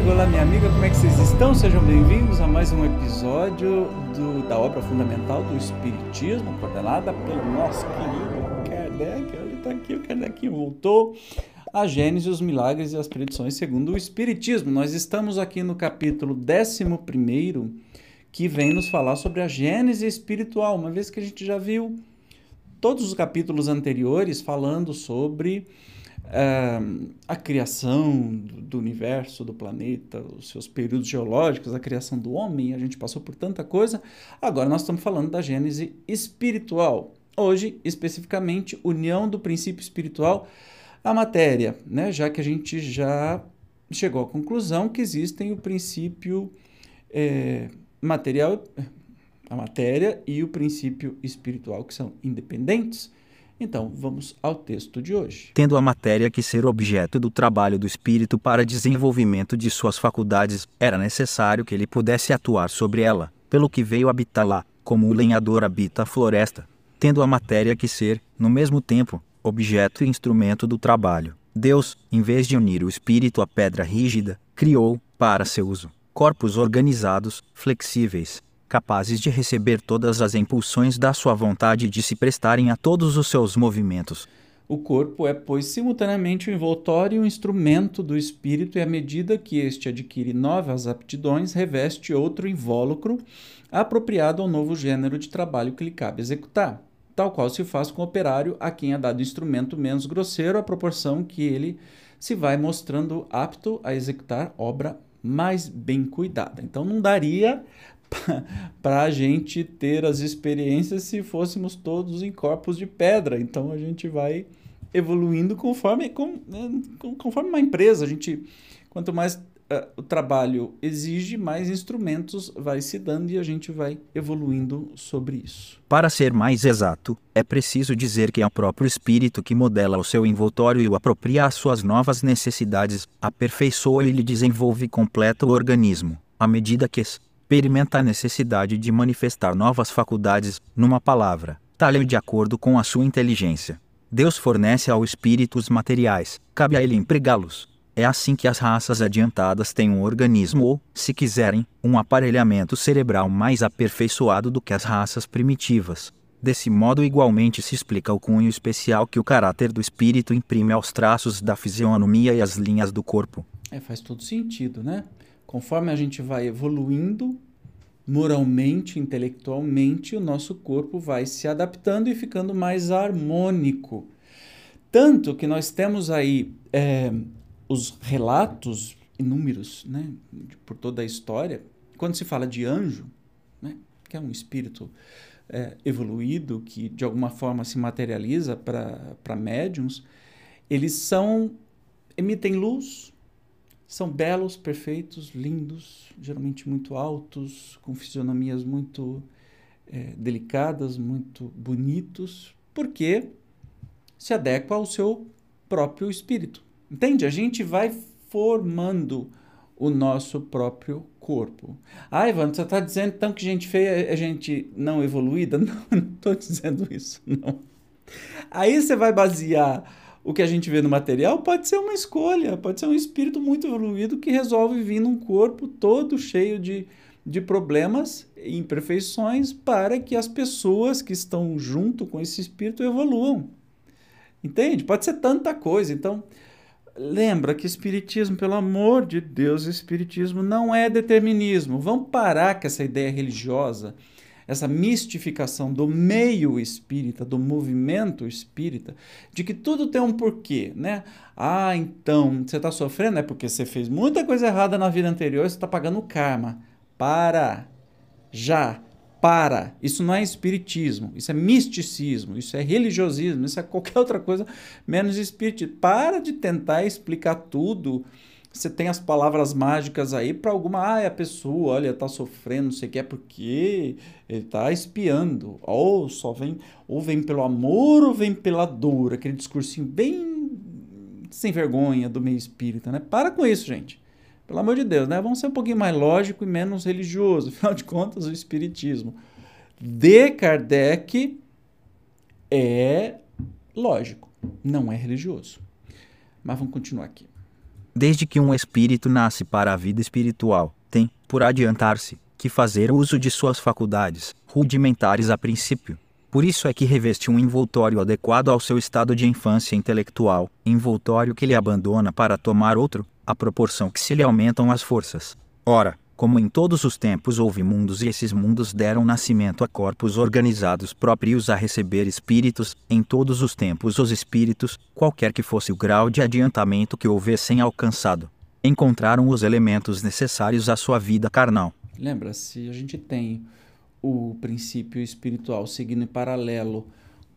amigo, olá minha amiga, como é que vocês estão? Sejam bem-vindos a mais um episódio do, da obra fundamental do Espiritismo, coordenada pelo nosso querido Kardec. Olha, tá aqui, o Kardec voltou. A Gênesis, os milagres e as predições segundo o Espiritismo. Nós estamos aqui no capítulo 11, que vem nos falar sobre a Gênese espiritual, uma vez que a gente já viu todos os capítulos anteriores falando sobre uh, a criação do, universo, do planeta, os seus períodos geológicos, a criação do homem, a gente passou por tanta coisa. Agora nós estamos falando da gênese espiritual. Hoje, especificamente, união do princípio espiritual à matéria, né? já que a gente já chegou à conclusão que existem o princípio é, material, a matéria e o princípio espiritual, que são independentes. Então, vamos ao texto de hoje. Tendo a matéria que ser objeto do trabalho do espírito para desenvolvimento de suas faculdades, era necessário que ele pudesse atuar sobre ela, pelo que veio habitar lá, como o lenhador habita a floresta. Tendo a matéria que ser, no mesmo tempo, objeto e instrumento do trabalho, Deus, em vez de unir o espírito à pedra rígida, criou, para seu uso, corpos organizados, flexíveis, capazes de receber todas as impulsões da sua vontade e de se prestarem a todos os seus movimentos. O corpo é, pois, simultaneamente o envoltório e o instrumento do espírito, e à medida que este adquire novas aptidões, reveste outro invólucro apropriado ao novo gênero de trabalho que lhe cabe executar, tal qual se faz com o operário a quem é dado instrumento menos grosseiro à proporção que ele se vai mostrando apto a executar obra mais bem cuidada. Então não daria para a gente ter as experiências se fôssemos todos em corpos de pedra. Então a gente vai evoluindo conforme, com, né, conforme uma empresa. A gente, quanto mais uh, o trabalho exige, mais instrumentos vai se dando e a gente vai evoluindo sobre isso. Para ser mais exato, é preciso dizer que é o próprio espírito que modela o seu envoltório e o apropria às suas novas necessidades, aperfeiçoa e lhe desenvolve completa o organismo, à medida que experimenta a necessidade de manifestar novas faculdades, numa palavra, tal é de acordo com a sua inteligência. Deus fornece ao espírito os materiais, cabe a ele empregá-los. É assim que as raças adiantadas têm um organismo ou, se quiserem, um aparelhamento cerebral mais aperfeiçoado do que as raças primitivas. Desse modo, igualmente se explica o cunho especial que o caráter do espírito imprime aos traços da fisionomia e às linhas do corpo. É, faz todo sentido, né? Conforme a gente vai evoluindo moralmente, intelectualmente, o nosso corpo vai se adaptando e ficando mais harmônico. Tanto que nós temos aí é, os relatos inúmeros, né, por toda a história, quando se fala de anjo, né, que é um espírito é, evoluído que de alguma forma se materializa para médiums, eles são emitem luz, são belos, perfeitos, lindos, geralmente muito altos, com fisionomias muito é, delicadas, muito bonitos, porque se adequa ao seu próprio espírito. Entende? A gente vai formando o nosso próprio corpo. Ah, Ivan, você está dizendo então que gente feia é gente não evoluída? Não, não estou dizendo isso, não. Aí você vai basear o que a gente vê no material pode ser uma escolha, pode ser um espírito muito evoluído que resolve vir num corpo todo cheio de, de problemas e imperfeições para que as pessoas que estão junto com esse espírito evoluam. Entende? Pode ser tanta coisa. Então, lembra que espiritismo, pelo amor de Deus, espiritismo não é determinismo. Vamos parar com essa ideia religiosa essa mistificação do meio espírita, do movimento espírita, de que tudo tem um porquê, né? Ah, então, você está sofrendo é porque você fez muita coisa errada na vida anterior, você está pagando karma. Para! Já! Para! Isso não é espiritismo, isso é misticismo, isso é religiosismo, isso é qualquer outra coisa menos espiritismo. Para de tentar explicar tudo você tem as palavras mágicas aí para alguma. Ah, a pessoa, olha, tá sofrendo, não sei o que, é porque ele tá espiando. Ou só vem, ou vem pelo amor ou vem pela dor. Aquele discursinho bem sem vergonha do meio espírita, né? Para com isso, gente. Pelo amor de Deus, né? Vamos ser um pouquinho mais lógico e menos religioso. Afinal de contas, o espiritismo de Kardec é lógico, não é religioso. Mas vamos continuar aqui. Desde que um espírito nasce para a vida espiritual, tem, por adiantar-se, que fazer uso de suas faculdades, rudimentares a princípio. Por isso é que reveste um envoltório adequado ao seu estado de infância intelectual, envoltório que lhe abandona para tomar outro, à proporção que se lhe aumentam as forças. Ora, como em todos os tempos houve mundos e esses mundos deram nascimento a corpos organizados próprios a receber espíritos, em todos os tempos os espíritos, qualquer que fosse o grau de adiantamento que houvessem alcançado, encontraram os elementos necessários à sua vida carnal. Lembra, se a gente tem o princípio espiritual seguindo em paralelo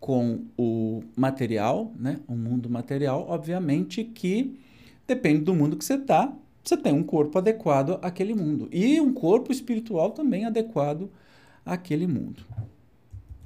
com o material, né, o mundo material, obviamente que depende do mundo que você está, você tem um corpo adequado àquele mundo. E um corpo espiritual também adequado àquele mundo.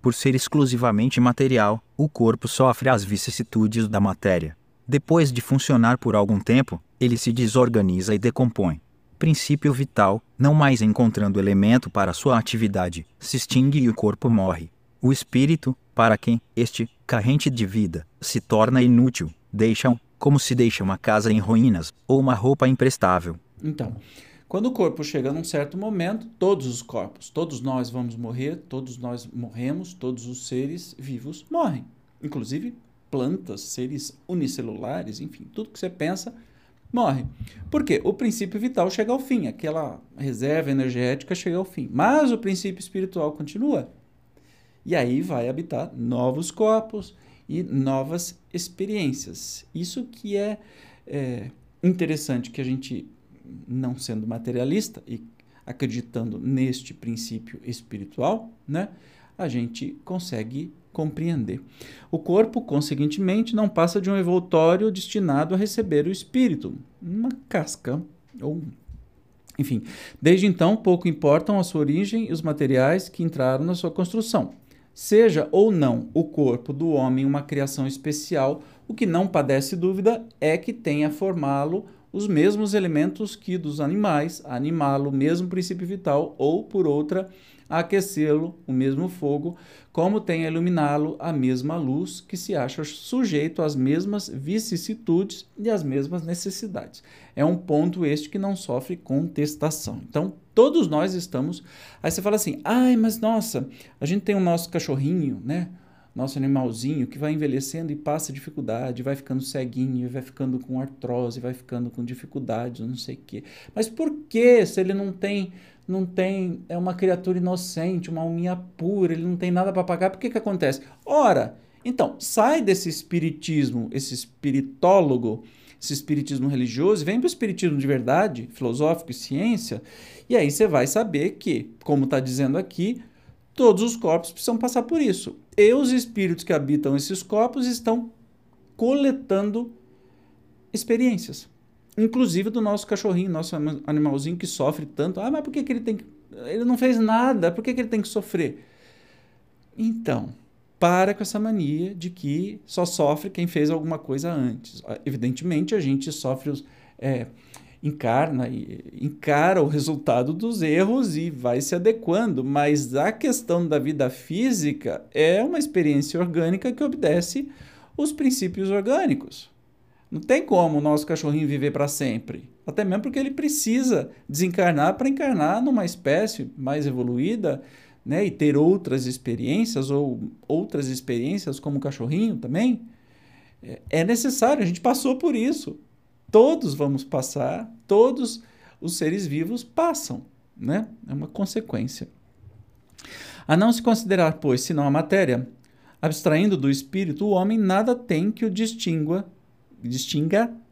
Por ser exclusivamente material, o corpo sofre as vicissitudes da matéria. Depois de funcionar por algum tempo, ele se desorganiza e decompõe. Princípio vital, não mais encontrando elemento para sua atividade, se extingue e o corpo morre. O espírito, para quem este, carrente de vida, se torna inútil, deixa como se deixa uma casa em ruínas ou uma roupa imprestável. Então, quando o corpo chega num certo momento, todos os corpos, todos nós vamos morrer, todos nós morremos, todos os seres vivos morrem. Inclusive plantas, seres unicelulares, enfim, tudo que você pensa morre. Por quê? O princípio vital chega ao fim, aquela reserva energética chega ao fim. Mas o princípio espiritual continua. E aí vai habitar novos corpos e novas experiências. Isso que é, é interessante que a gente, não sendo materialista e acreditando neste princípio espiritual, né, a gente consegue compreender. O corpo, conseguintemente, não passa de um envoltório destinado a receber o espírito, uma casca ou enfim, desde então pouco importam a sua origem e os materiais que entraram na sua construção. Seja ou não o corpo do homem uma criação especial, o que não padece dúvida é que tenha formá-lo os mesmos elementos que dos animais, animá-lo o mesmo princípio vital, ou, por outra, aquecê-lo o mesmo fogo, como tem a iluminá-lo a mesma luz, que se acha sujeito às mesmas vicissitudes e às mesmas necessidades. É um ponto este que não sofre contestação. Então, todos nós estamos. Aí você fala assim: ai, mas nossa, a gente tem o nosso cachorrinho, né? Nosso animalzinho que vai envelhecendo e passa dificuldade, vai ficando ceguinho, vai ficando com artrose, vai ficando com dificuldades, não sei o quê. Mas por que se ele não tem não tem é uma criatura inocente, uma alminha pura, ele não tem nada para pagar, por que que acontece? Ora, então, sai desse espiritismo, esse espiritólogo, esse espiritismo religioso, vem para o espiritismo de verdade, filosófico e ciência, e aí você vai saber que, como está dizendo aqui, todos os corpos precisam passar por isso. E os espíritos que habitam esses corpos estão coletando experiências. Inclusive do nosso cachorrinho, nosso animalzinho que sofre tanto. Ah, mas por que, que ele tem que. Ele não fez nada, por que, que ele tem que sofrer? Então, para com essa mania de que só sofre quem fez alguma coisa antes. Evidentemente, a gente sofre os. É, encarna e encara o resultado dos erros e vai se adequando, mas a questão da vida física é uma experiência orgânica que obedece os princípios orgânicos. Não tem como o nosso cachorrinho viver para sempre, até mesmo porque ele precisa desencarnar para encarnar numa espécie mais evoluída, né, e ter outras experiências ou outras experiências como o cachorrinho também. É, é necessário, a gente passou por isso. Todos vamos passar, todos os seres vivos passam, né? É uma consequência. A não se considerar, pois, senão a matéria, abstraindo do espírito, o homem nada tem que o distinga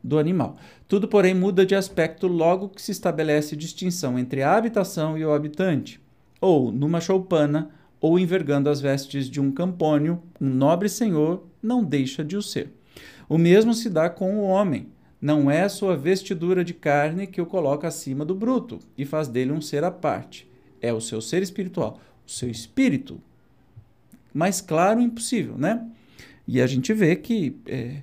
do animal. Tudo, porém, muda de aspecto logo que se estabelece distinção entre a habitação e o habitante. Ou, numa choupana, ou envergando as vestes de um campônio, um nobre senhor não deixa de o ser. O mesmo se dá com o homem não é sua vestidura de carne que o coloca acima do bruto e faz dele um ser à parte. É o seu ser espiritual, o seu espírito. Mais claro, impossível, né? E a gente vê que é,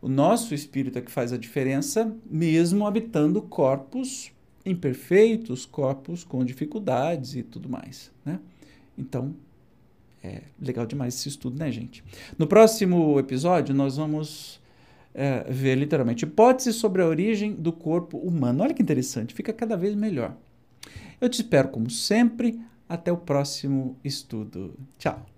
o nosso espírito é que faz a diferença, mesmo habitando corpos imperfeitos, corpos com dificuldades e tudo mais, né? Então, é legal demais esse estudo, né, gente? No próximo episódio, nós vamos é, ver literalmente hipóteses sobre a origem do corpo humano. Olha que interessante, fica cada vez melhor. Eu te espero, como sempre. Até o próximo estudo. Tchau!